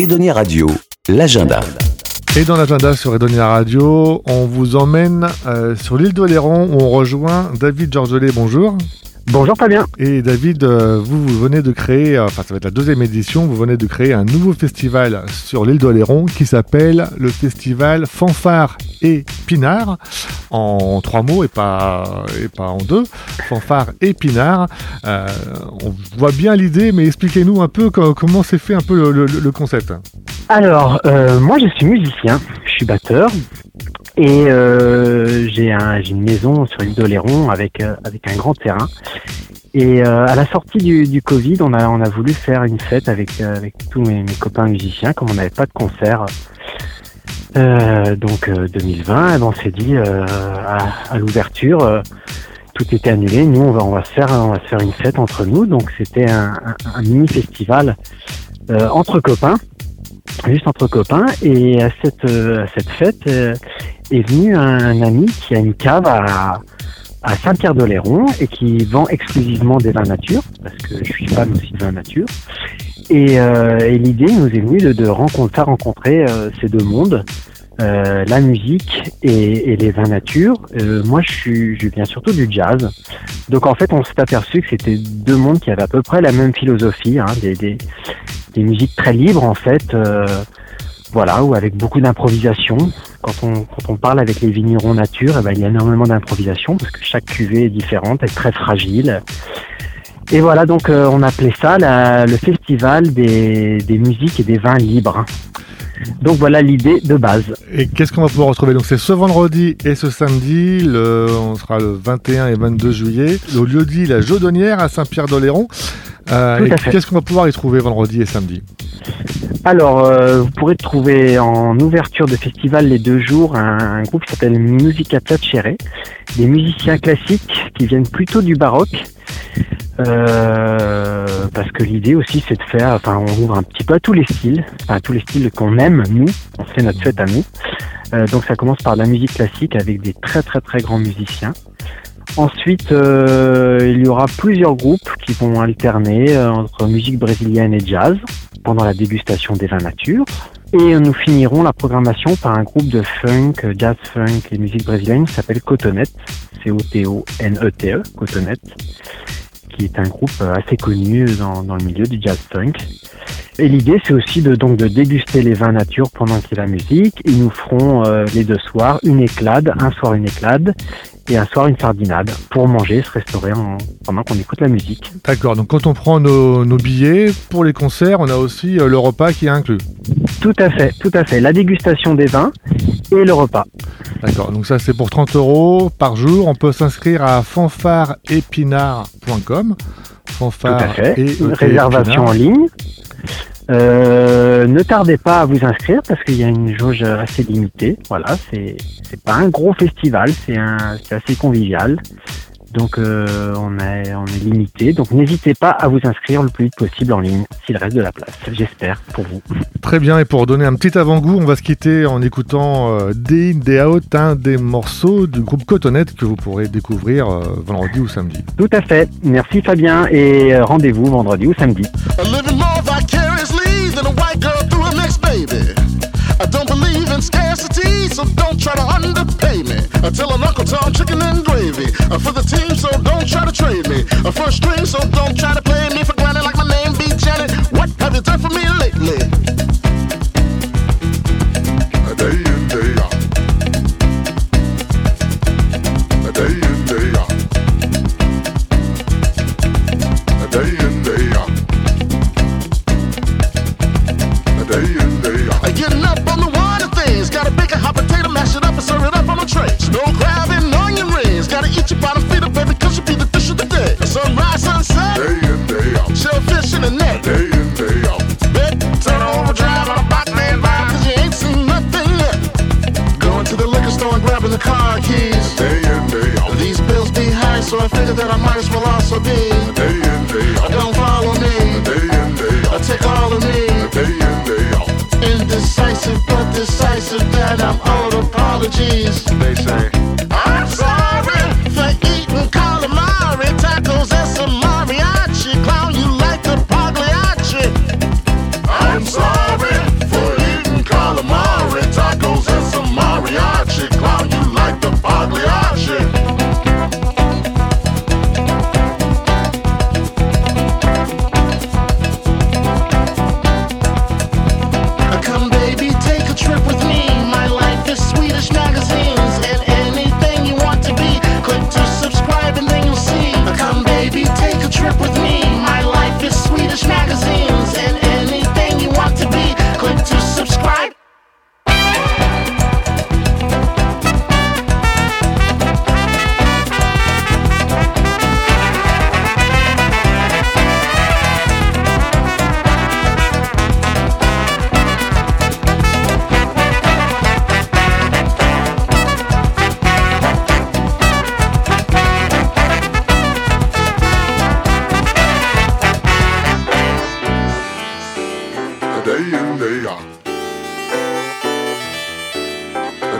Edonia Radio, l'agenda. Et dans l'agenda sur Edonia Radio, on vous emmène euh, sur l'île d'Oléron où on rejoint David Georgelet. Bonjour. Bonjour Fabien. Et David, euh, vous, vous venez de créer, euh, enfin ça va être la deuxième édition, vous venez de créer un nouveau festival sur l'île d'Oléron qui s'appelle le festival Fanfare et Pinard, en trois mots et pas, et pas en deux, Fanfare et Pinard. Euh, on voit bien l'idée, mais expliquez-nous un peu co- comment s'est fait un peu le, le- le concept. Alors, euh, moi je suis musicien, je suis batteur et euh, j'ai un, une maison sur l'île d'Oléron avec, euh, avec un grand terrain. Et euh, à la sortie du, du Covid, on a, on a voulu faire une fête avec, euh, avec tous mes, mes copains musiciens, comme on n'avait pas de concert. Euh, donc euh, 2020, eh ben, on s'est dit à, à l'ouverture, tout était annulé. Nous, on va, on va se faire, on va se faire une fête entre nous. Donc c'était un, un- mini festival entre copains, juste entre copains. Et à cette, à cette fête est venu un, ami qui a une cave à, à Saint-Pierre-d'Oléron et qui vend exclusivement des vins nature, parce que je suis fan aussi de vins nature. Et, euh, et l'idée nous est venue de, de rencontrer, rencontrer euh, ces deux mondes. euh, la musique et, et les vins nature. Euh, moi, je, suis, je viens surtout du jazz. Donc, en fait, on s'est aperçu que c'était deux mondes qui avaient à peu près la même philosophie, hein, des, des, des musiques très libres, en fait, euh, voilà, ou avec beaucoup d'improvisation. Quand on, quand on parle avec les vignerons nature, eh ben, il y a énormément d'improvisation parce que chaque cuvée est différente, est très fragile. Et voilà, donc euh, on appelait ça la- le festival des, des musiques et des vins libres. Donc voilà l'idée de base. Et qu'est-ce qu'on va pouvoir retrouver? Donc c'est ce vendredi et ce samedi, le, on sera le 21 et 22 juillet, au lieu dit la Jaudonnière à Saint-Pierre-d'Oléron. Euh, qu'est-ce qu'on va pouvoir y trouver vendredi et samedi? Alors, euh, vous pourrez trouver en ouverture de festival les deux jours un, un groupe qui s'appelle Musica Piacere, des musiciens classiques qui viennent plutôt du baroque. Euh, parce que l'idée aussi c'est de faire, enfin on ouvre un petit peu à tous les styles, enfin tous les styles qu'on aime nous, on fait notre fête à nous. Euh, donc ça commence par la musique classique avec des très très très grands musiciens. Ensuite, euh, il y aura plusieurs groupes qui vont alterner euh, entre musique brésilienne et jazz pendant la dégustation des vins nature. Et nous finirons la programmation par un groupe de funk, jazz funk et musique brésilienne qui s'appelle Cotonette, C-O-T-O-N-E-T-E, Cotonette, qui est un groupe euh, assez connu dans, dans le milieu du jazz funk. Et l'idée, c'est aussi de, donc, de déguster les vins nature pendant qu'il y a la musique. Et nous ferons euh, les deux soirs une éclade, un soir une éclade et un soir une sardinade pour manger, se restaurer en- pendant qu'on écoute la musique. D'accord, donc quand on prend nos, nos billets pour les concerts, on a aussi euh, le repas qui est inclus. Tout à fait, tout à fait. La dégustation des vins et le repas. D'accord, donc ça c'est pour 30 euros par jour. On peut s'inscrire à fanfareépinard.com. Tout Fanfare à fait. et Une E T réservation en ligne. Euh, ne tardez pas à vous inscrire parce qu'il y a une jauge assez limitée. Voilà, c'est c'est pas un gros festival, c'est un c'est assez convivial. Donc euh, on est on est limité. Donc n'hésitez pas à vous inscrire le plus vite possible en ligne s'il reste de la place. J'espère pour vous. Très bien, et pour donner un petit avant-goût, on va se quitter en écoutant euh, Day In, Day Out, un des morceaux du groupe Cotonette que vous pourrez découvrir euh, vendredi ou samedi. Tout à fait. Merci Fabien et euh, rendez-vous vendredi ou samedi. A a white girl through her next baby. I don't believe in scarcity, so don't try to underpay me. I tell an Uncle Tom chicken and gravy. I'm for the team, so don't try to trade me. A first string, so don't try to play me car keys. Day in, day out. These bills be high, so I figured that I might as well also be. Day in, day out. Don't follow me, Day in, day out. take all of me. Day in, day out. Indecisive, but decisive, that I'm out apologies. They say. magazine.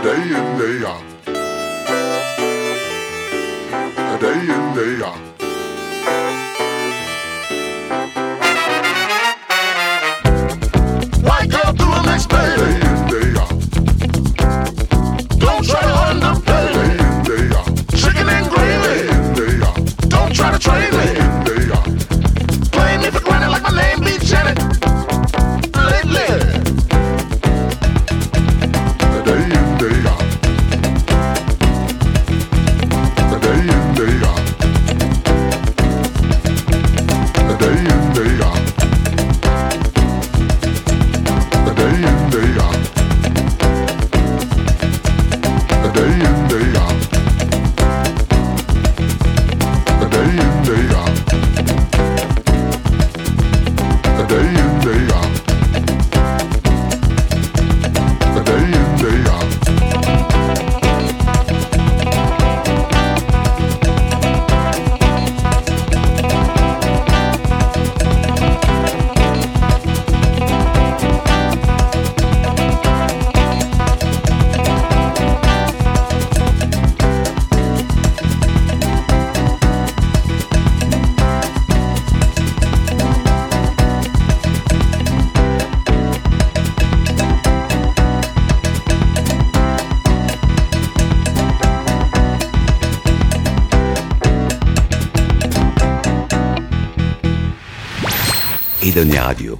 day in day out day in day out Idone Radio.